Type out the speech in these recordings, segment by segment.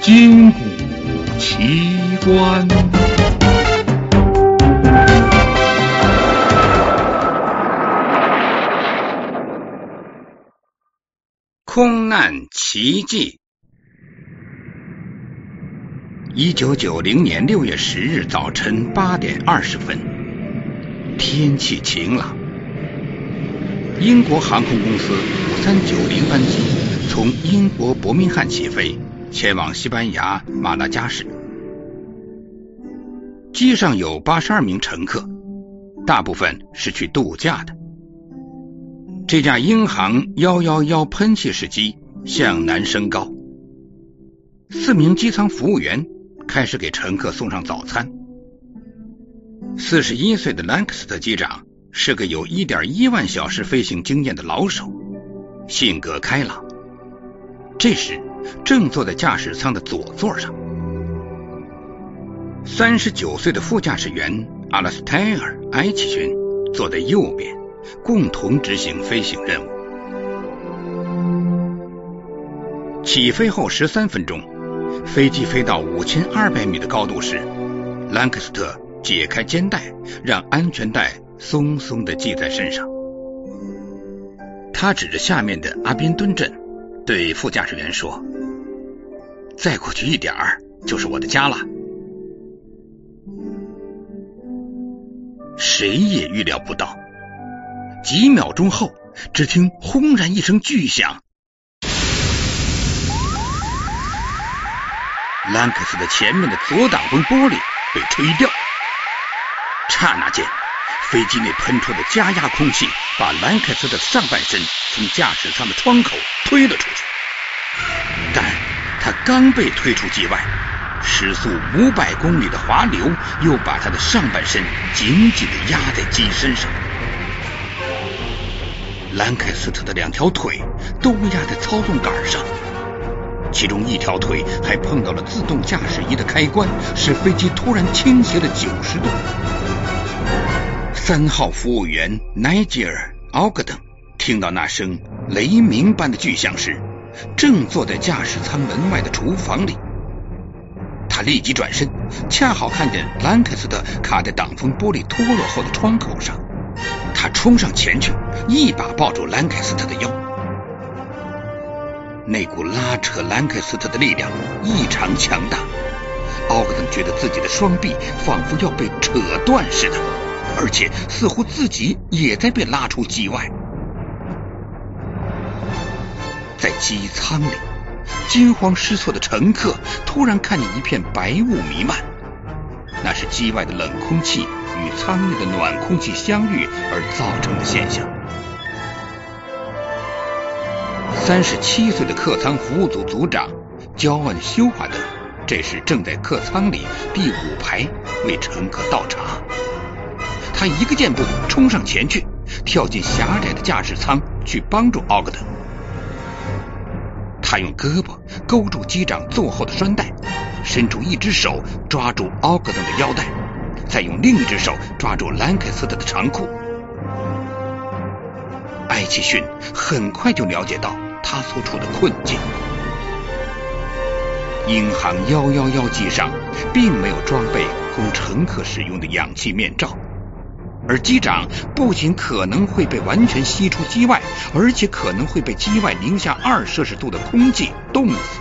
金谷奇观。空难奇迹。一九九零年六月十日早晨八点二十分，天气晴朗。英国航空公司五三九零班机从英国伯明翰起飞，前往西班牙马拉加市。机上有八十二名乘客，大部分是去度假的。这架英航幺幺幺喷气式机向南升高，四名机舱服务员开始给乘客送上早餐。四十一岁的兰克斯特机长。是个有一点一万小时飞行经验的老手，性格开朗。这时正坐在驾驶舱的左座上，三十九岁的副驾驶员阿拉斯泰尔·埃奇逊坐在右边，共同执行飞行任务。起飞后十三分钟，飞机飞到五千二百米的高度时，兰克斯特解开肩带，让安全带。松松的系在身上，他指着下面的阿宾敦镇，对副驾驶员说：“再过去一点儿就是我的家了。”谁也预料不到，几秒钟后，只听轰然一声巨响，兰克斯的前面的左挡风玻璃被吹掉，刹那间。飞机内喷出的加压空气，把兰克斯的上半身从驾驶舱的窗口推了出去。但他刚被推出机外，时速五百公里的滑流又把他的上半身紧紧的压在机身上。兰克斯特的两条腿都压在操纵杆上，其中一条腿还碰到了自动驾驶仪的开关，使飞机突然倾斜了九十度。三号服务员奈吉尔·奥格登听到那声雷鸣般的巨响时，正坐在驾驶舱门外的厨房里。他立即转身，恰好看见兰克斯特卡在挡风玻璃脱落后的窗口上。他冲上前去，一把抱住兰克斯特的腰。那股拉扯兰克斯特的力量异常强大，奥格登觉得自己的双臂仿佛要被扯断似的。而且似乎自己也在被拉出机外，在机舱里，惊慌失措的乘客突然看见一片白雾弥漫，那是机外的冷空气与舱内的暖空气相遇而造成的现象。三十七岁的客舱服务组组长焦恩·修华德，这时正在客舱里第五排为乘客倒茶。他一个箭步冲上前去，跳进狭窄的驾驶舱去帮助奥格登。他用胳膊勾住机长座后的栓带，伸出一只手抓住奥格登的腰带，再用另一只手抓住兰克斯特的长裤。艾奇逊很快就了解到他所处的困境。英航幺幺幺机上并没有装备供乘客使用的氧气面罩。而机长不仅可能会被完全吸出机外，而且可能会被机外零下二摄氏度的空气冻死。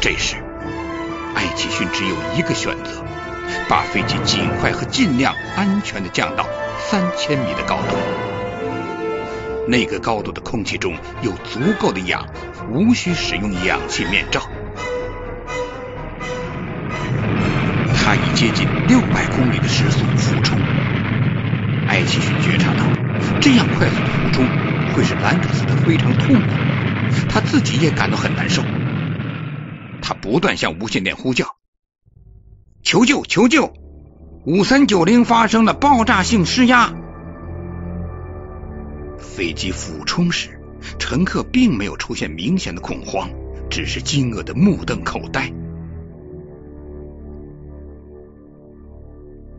这时，艾奇逊只有一个选择：把飞机尽快和尽量安全的降到三千米的高度。那个高度的空气中有足够的氧，无需使用氧气面罩。他已接近六百公里的时速俯冲，艾奇逊觉察到这样快速的俯冲会使兰克斯特非常痛苦，他自己也感到很难受。他不断向无线电呼叫：“求救！求救！五三九零发生了爆炸性失压。”飞机俯冲时，乘客并没有出现明显的恐慌，只是惊愕的目瞪口呆。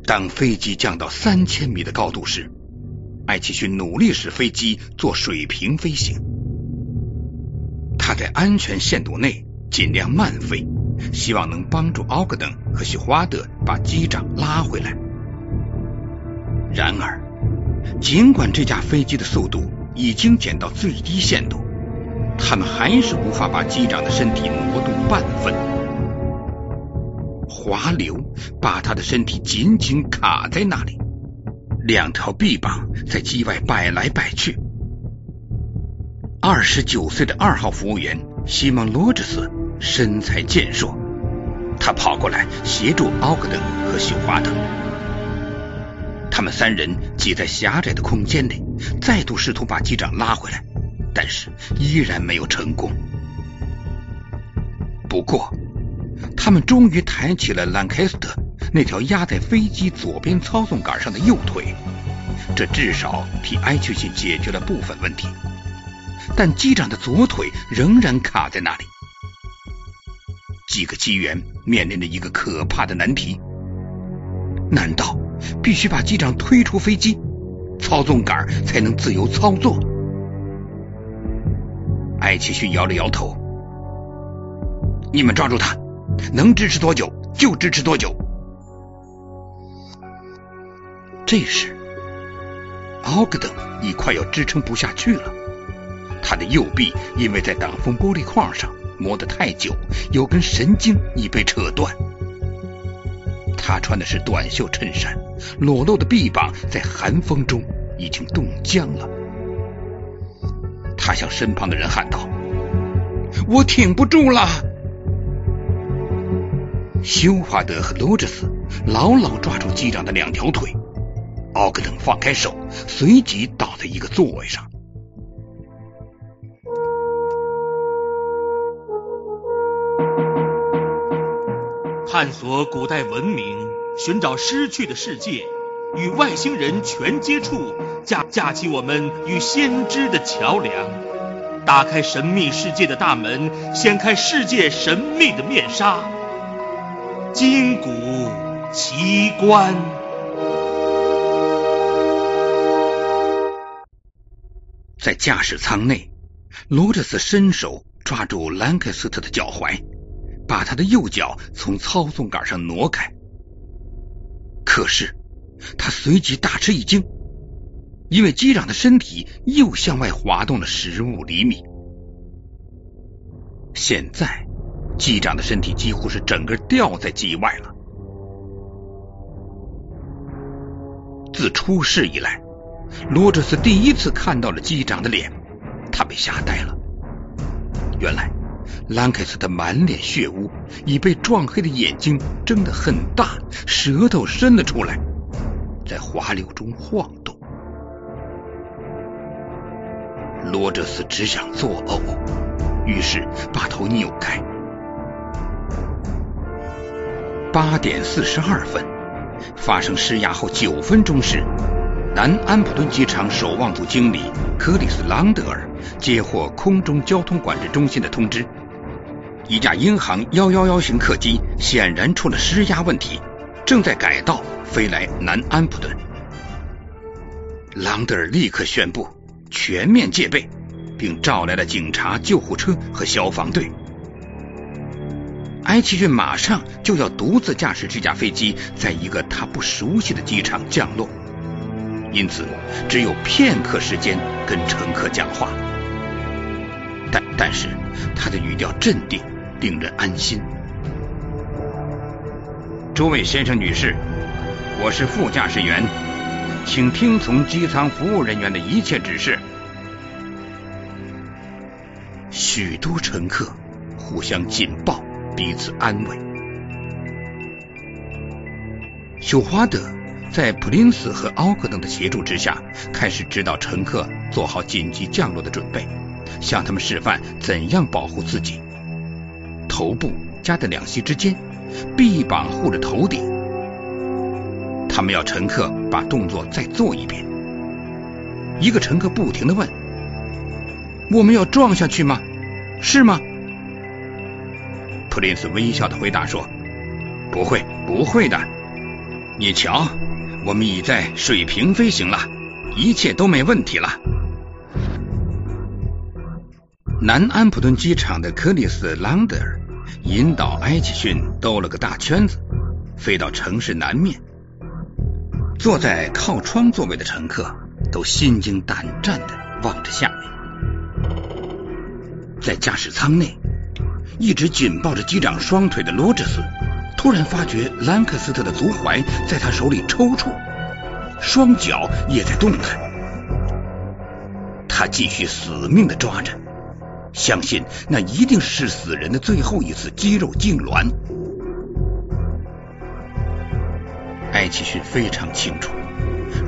当飞机降到三千米的高度时，艾奇逊努力使飞机做水平飞行。他在安全限度内尽量慢飞，希望能帮助奥格登和许华德把机长拉回来。然而，尽管这架飞机的速度已经减到最低限度，他们还是无法把机长的身体挪动半分。滑流把他的身体紧紧卡在那里，两条臂膀在机外摆来摆去。二十九岁的二号服务员西蒙·罗杰斯身材健硕，他跑过来协助奥格登和休华德。他们三人挤在狭窄的空间里，再度试图把机长拉回来，但是依然没有成功。不过，他们终于抬起了兰开斯特那条压在飞机左边操纵杆上的右腿，这至少替埃丘逊解决了部分问题。但机长的左腿仍然卡在那里。几个机员面临着一个可怕的难题：难道必须把机长推出飞机，操纵杆才能自由操作？艾奇逊摇了摇头：“你们抓住他，能支持多久就支持多久。”这时，奥格登已快要支撑不下去了。他的右臂因为在挡风玻璃框上磨得太久，有根神经已被扯断。他穿的是短袖衬衫，裸露的臂膀在寒风中已经冻僵了。他向身旁的人喊道：“我挺不住了！”休华德和罗杰斯牢牢抓住机长的两条腿，奥格登放开手，随即倒在一个座位上。探索古代文明，寻找失去的世界，与外星人全接触，架架起我们与先知的桥梁，打开神秘世界的大门，掀开世界神秘的面纱，筋骨奇观。在驾驶舱内，罗哲斯伸手抓住兰克斯特的脚踝。把他的右脚从操纵杆上挪开，可是他随即大吃一惊，因为机长的身体又向外滑动了十五厘米。现在，机长的身体几乎是整个掉在机外了。自出事以来，罗哲斯第一次看到了机长的脸，他被吓呆了。原来。兰凯斯特满脸血污，已被撞黑的眼睛睁得很大，舌头伸了出来，在滑流中晃动。罗哲斯只想作呕，于是把头扭开。八点四十二分，发生失压后九分钟时，南安普顿机场守望组经理克里斯·朗德尔接获空中交通管制中心的通知。一架英航幺幺幺型客机显然出了失压问题，正在改道飞来南安普顿。朗德尔立刻宣布全面戒备，并召来了警察、救护车和消防队。埃奇逊马上就要独自驾驶这架飞机在一个他不熟悉的机场降落，因此只有片刻时间跟乘客讲话。但但是他的语调镇定。令人安心。诸位先生、女士，我是副驾驶员，请听从机舱服务人员的一切指示。许多乘客互相紧抱，彼此安慰。休华德在普林斯和奥克登的协助之下，开始指导乘客做好紧急降落的准备，向他们示范怎样保护自己。头部夹在两膝之间，臂膀护着头顶。他们要乘客把动作再做一遍。一个乘客不停的问：“我们要撞下去吗？是吗？”普林斯微笑的回答说：“不会，不会的。你瞧，我们已在水平飞行了，一切都没问题了。”南安普顿机场的克里斯·朗德尔引导埃奇逊兜了个大圈子，飞到城市南面。坐在靠窗座位的乘客都心惊胆战的望着下面。在驾驶舱内，一直紧抱着机长双腿的罗哲斯突然发觉兰克斯特的足踝在他手里抽搐，双脚也在动弹。他继续死命的抓着，相信那一定是死人的最后一次肌肉痉挛。艾奇逊非常清楚，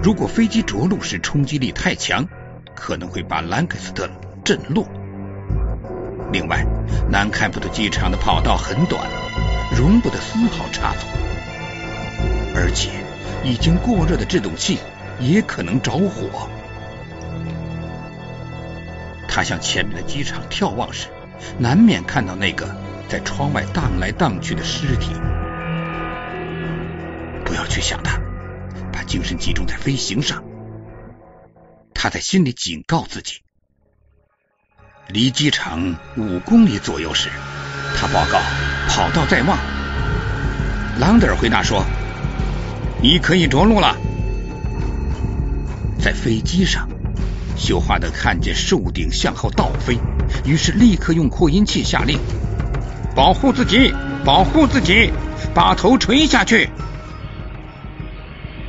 如果飞机着陆时冲击力太强，可能会把兰克斯特震落。另外，南开普特机场的跑道很短，容不得丝毫差错，而且已经过热的制动器也可能着火。他向前面的机场眺望时，难免看到那个在窗外荡来荡去的尸体。不要去想他，把精神集中在飞行上。他在心里警告自己。离机场五公里左右时，他报告跑道在望。朗德尔回答说：“你可以着陆了。”在飞机上。休华德看见树顶向后倒飞，于是立刻用扩音器下令：“保护自己，保护自己，把头垂下去。”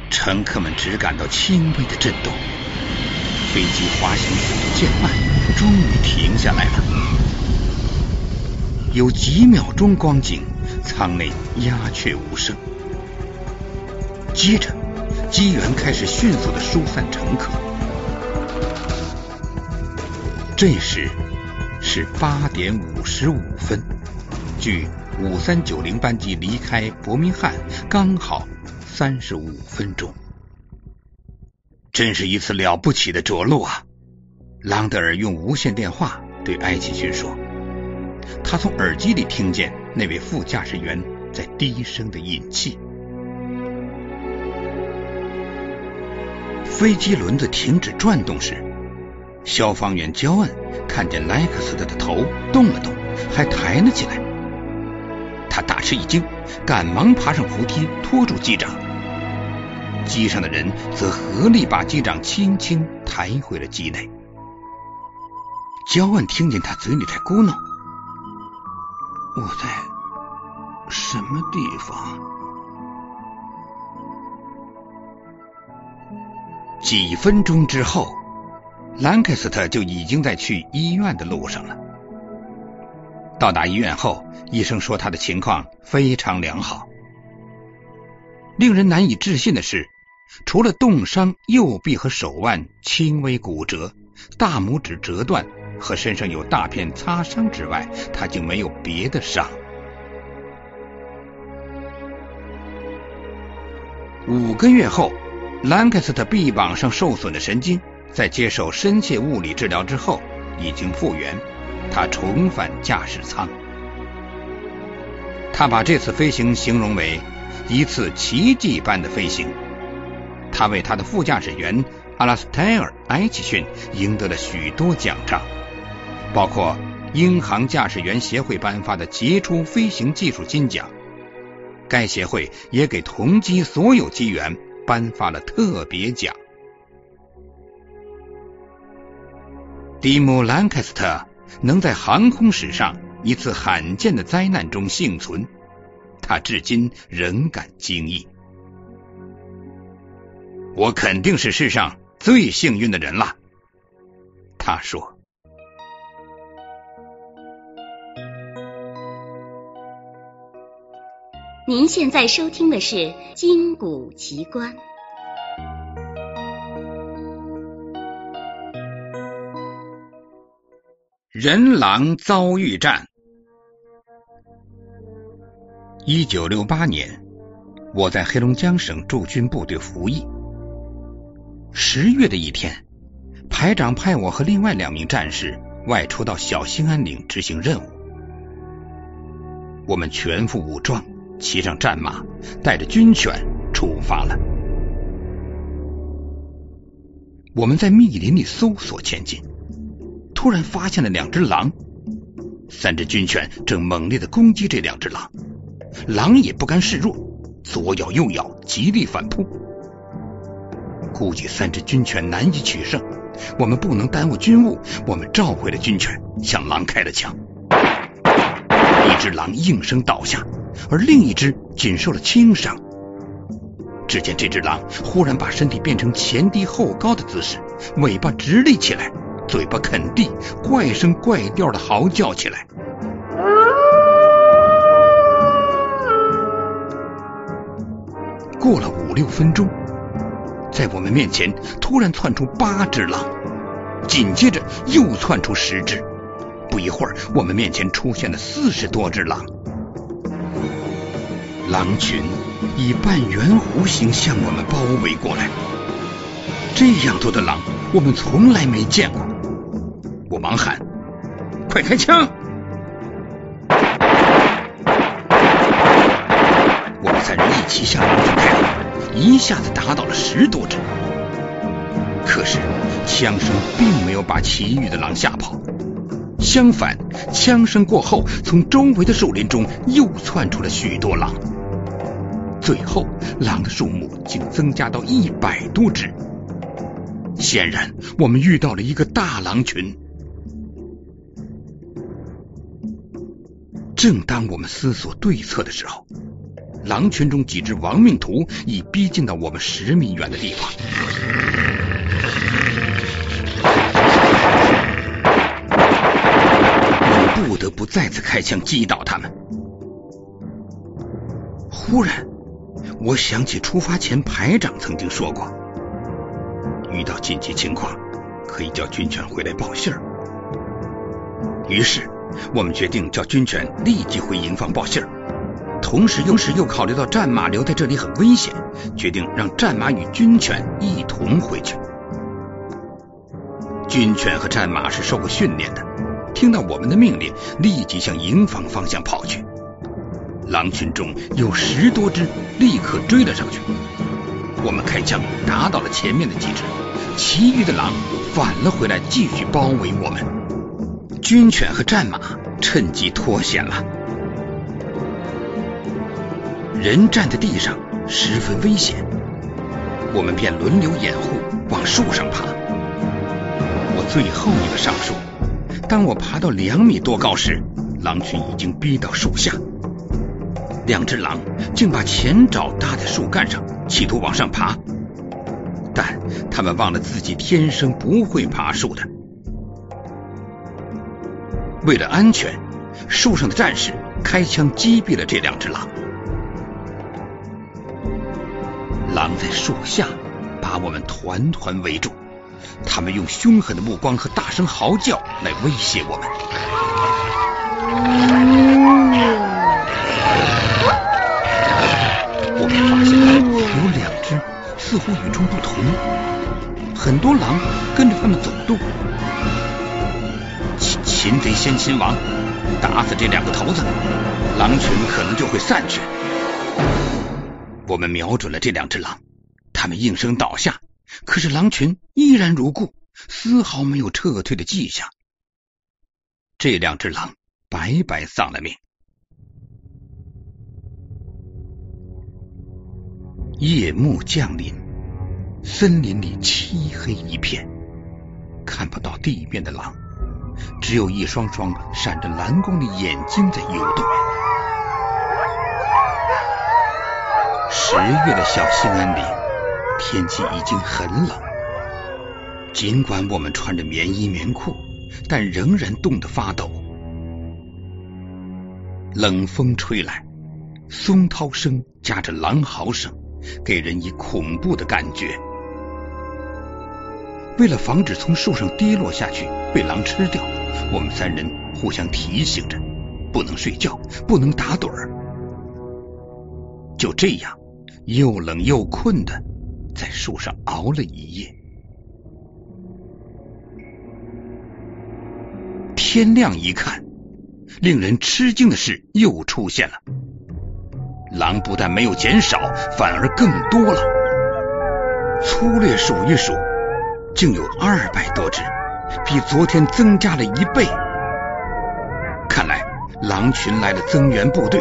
乘客们只感到轻微的震动，飞机滑行速度渐慢，终于停下来了。有几秒钟光景，舱内鸦雀无声。接着，机员开始迅速的疏散乘客。这时是八点五十五分，距五三九零班机离开伯明翰刚好三十五分钟。真是一次了不起的着陆啊！朗德尔用无线电话对埃奇逊说，他从耳机里听见那位副驾驶员在低声的饮气。飞机轮子停止转动时。消防员焦恩看见莱克斯特的头动了动，还抬了起来。他大吃一惊，赶忙爬上扶梯拖住机长。机上的人则合力把机长轻轻抬回了机内。焦恩听见他嘴里在咕哝：“我在什么地方？”几分钟之后。兰克斯特就已经在去医院的路上了。到达医院后，医生说他的情况非常良好。令人难以置信的是，除了冻伤右臂和手腕轻微骨折、大拇指折断和身上有大片擦伤之外，他就没有别的伤。五个月后，兰克斯特臂膀上受损的神经。在接受深切物理治疗之后，已经复原。他重返驾驶舱。他把这次飞行形容为一次奇迹般的飞行。他为他的副驾驶员阿拉斯泰尔·埃奇逊赢得了许多奖章，包括英航驾驶员协会颁发的杰出飞行技术金奖。该协会也给同机所有机员颁发了特别奖。蒂姆·兰克斯特能在航空史上一次罕见的灾难中幸存，他至今仍感惊异。我肯定是世上最幸运的人了，他说。您现在收听的是《金谷奇观》。人狼遭遇战。一九六八年，我在黑龙江省驻军部队服役。十月的一天，排长派我和另外两名战士外出到小兴安岭执行任务。我们全副武装，骑上战马，带着军犬出发了。我们在密林里搜索前进。突然发现了两只狼，三只军犬正猛烈的攻击这两只狼，狼也不甘示弱，左咬右咬，极力反扑。估计三只军犬难以取胜，我们不能耽误军务，我们召回了军犬，向狼开了枪。只狼应声倒下，而另一只仅受了轻伤。只见这只狼忽然把身体变成前低后高的姿势，尾巴直立起来，嘴巴啃地，怪声怪调的嚎叫起来。过了五六分钟。在我们面前突然窜出八只狼，紧接着又窜出十只。不一会儿，我们面前出现了四十多只狼。狼群以半圆弧形向我们包围过来。这样多的狼，我们从来没见过。我忙喊：“快开枪！”我们三人一起向狼群开火。一下子打倒了十多只，可是枪声并没有把其余的狼吓跑，相反，枪声过后，从周围的树林中又窜出了许多狼，最后狼的数目竟增加到一百多只。显然，我们遇到了一个大狼群。正当我们思索对策的时候，狼群中几只亡命徒已逼近到我们十米远的地方，我们不得不再次开枪击倒他们。忽然，我想起出发前排长曾经说过，遇到紧急情况可以叫军犬回来报信儿。于是，我们决定叫军犬立即回营房报信儿。同时，又是又考虑到战马留在这里很危险，决定让战马与军犬一同回去。军犬和战马是受过训练的，听到我们的命令，立即向营房方向跑去。狼群中有十多只，立刻追了上去。我们开枪打倒了前面的几只，其余的狼返了回来，继续包围我们。军犬和战马趁机脱险了。人站在地上十分危险，我们便轮流掩护，往树上爬。我最后一个上树，当我爬到两米多高时，狼群已经逼到树下。两只狼竟把前爪搭在树干上，企图往上爬，但他们忘了自己天生不会爬树的。为了安全，树上的战士开枪击毙了这两只狼。狼在树下把我们团团围住，他们用凶狠的目光和大声嚎叫来威胁我们。我们发现有两只似乎与众不同，很多狼跟着他们走动。擒擒贼先擒王，打死这两个头子，狼群可能就会散去。我们瞄准了这两只狼，他们应声倒下，可是狼群依然如故，丝毫没有撤退的迹象。这两只狼白白丧了命。夜幕降临，森林里漆黑一片，看不到地面的狼，只有一双双闪着蓝光的眼睛在游动。十月的小兴安岭，天气已经很冷。尽管我们穿着棉衣棉裤，但仍然冻得发抖。冷风吹来，松涛声夹着狼嚎声，给人以恐怖的感觉。为了防止从树上跌落下去被狼吃掉，我们三人互相提醒着，不能睡觉，不能打盹儿。就这样。又冷又困的，在树上熬了一夜。天亮一看，令人吃惊的事又出现了：狼不但没有减少，反而更多了。粗略数一数，竟有二百多只，比昨天增加了一倍。看来狼群来了增援部队，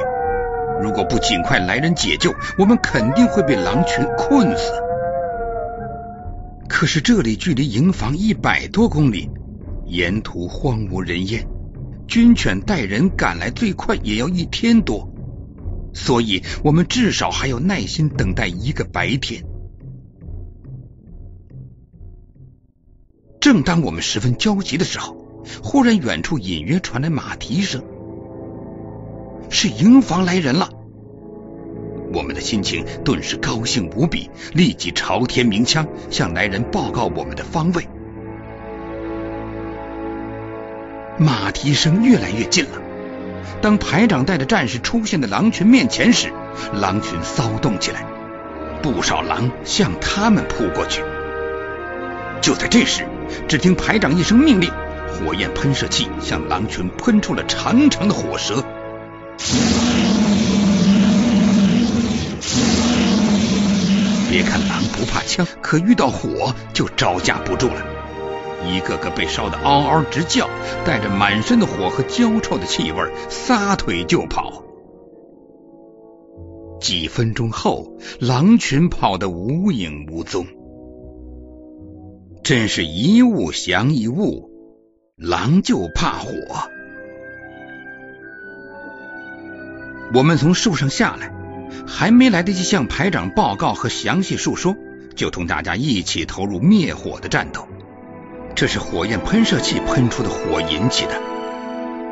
如果不尽快来人解救，我们肯定会被狼群困死。可是这里距离营房一百多公里，沿途荒无人烟，军犬带人赶来最快也要一天多，所以我们至少还要耐心等待一个白天。正当我们十分焦急的时候，忽然远处隐约传来马蹄声，是营房来人了。我们的心情顿时高兴无比，立即朝天鸣枪，向来人报告我们的方位。马蹄声越来越近了。当排长带着战士出现在狼群面前时，狼群骚动起来，不少狼向他们扑过去。就在这时，只听排长一声命令，火焰喷射器向狼群喷出了长长的火舌。别看狼不怕枪，可遇到火就招架不住了，一个个被烧得嗷嗷直叫，带着满身的火和焦臭的气味，撒腿就跑。几分钟后，狼群跑得无影无踪。真是一物降一物，狼就怕火。我们从树上下来。还没来得及向排长报告和详细述说，就同大家一起投入灭火的战斗。这是火焰喷射器喷出的火引起的。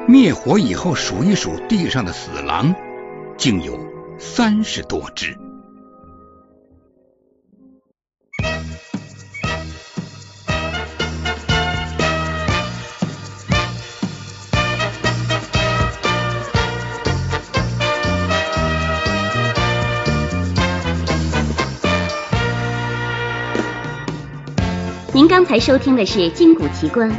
灭火以后数一数地上的死狼，竟有三十多只。刚才收听的是《金谷奇观》，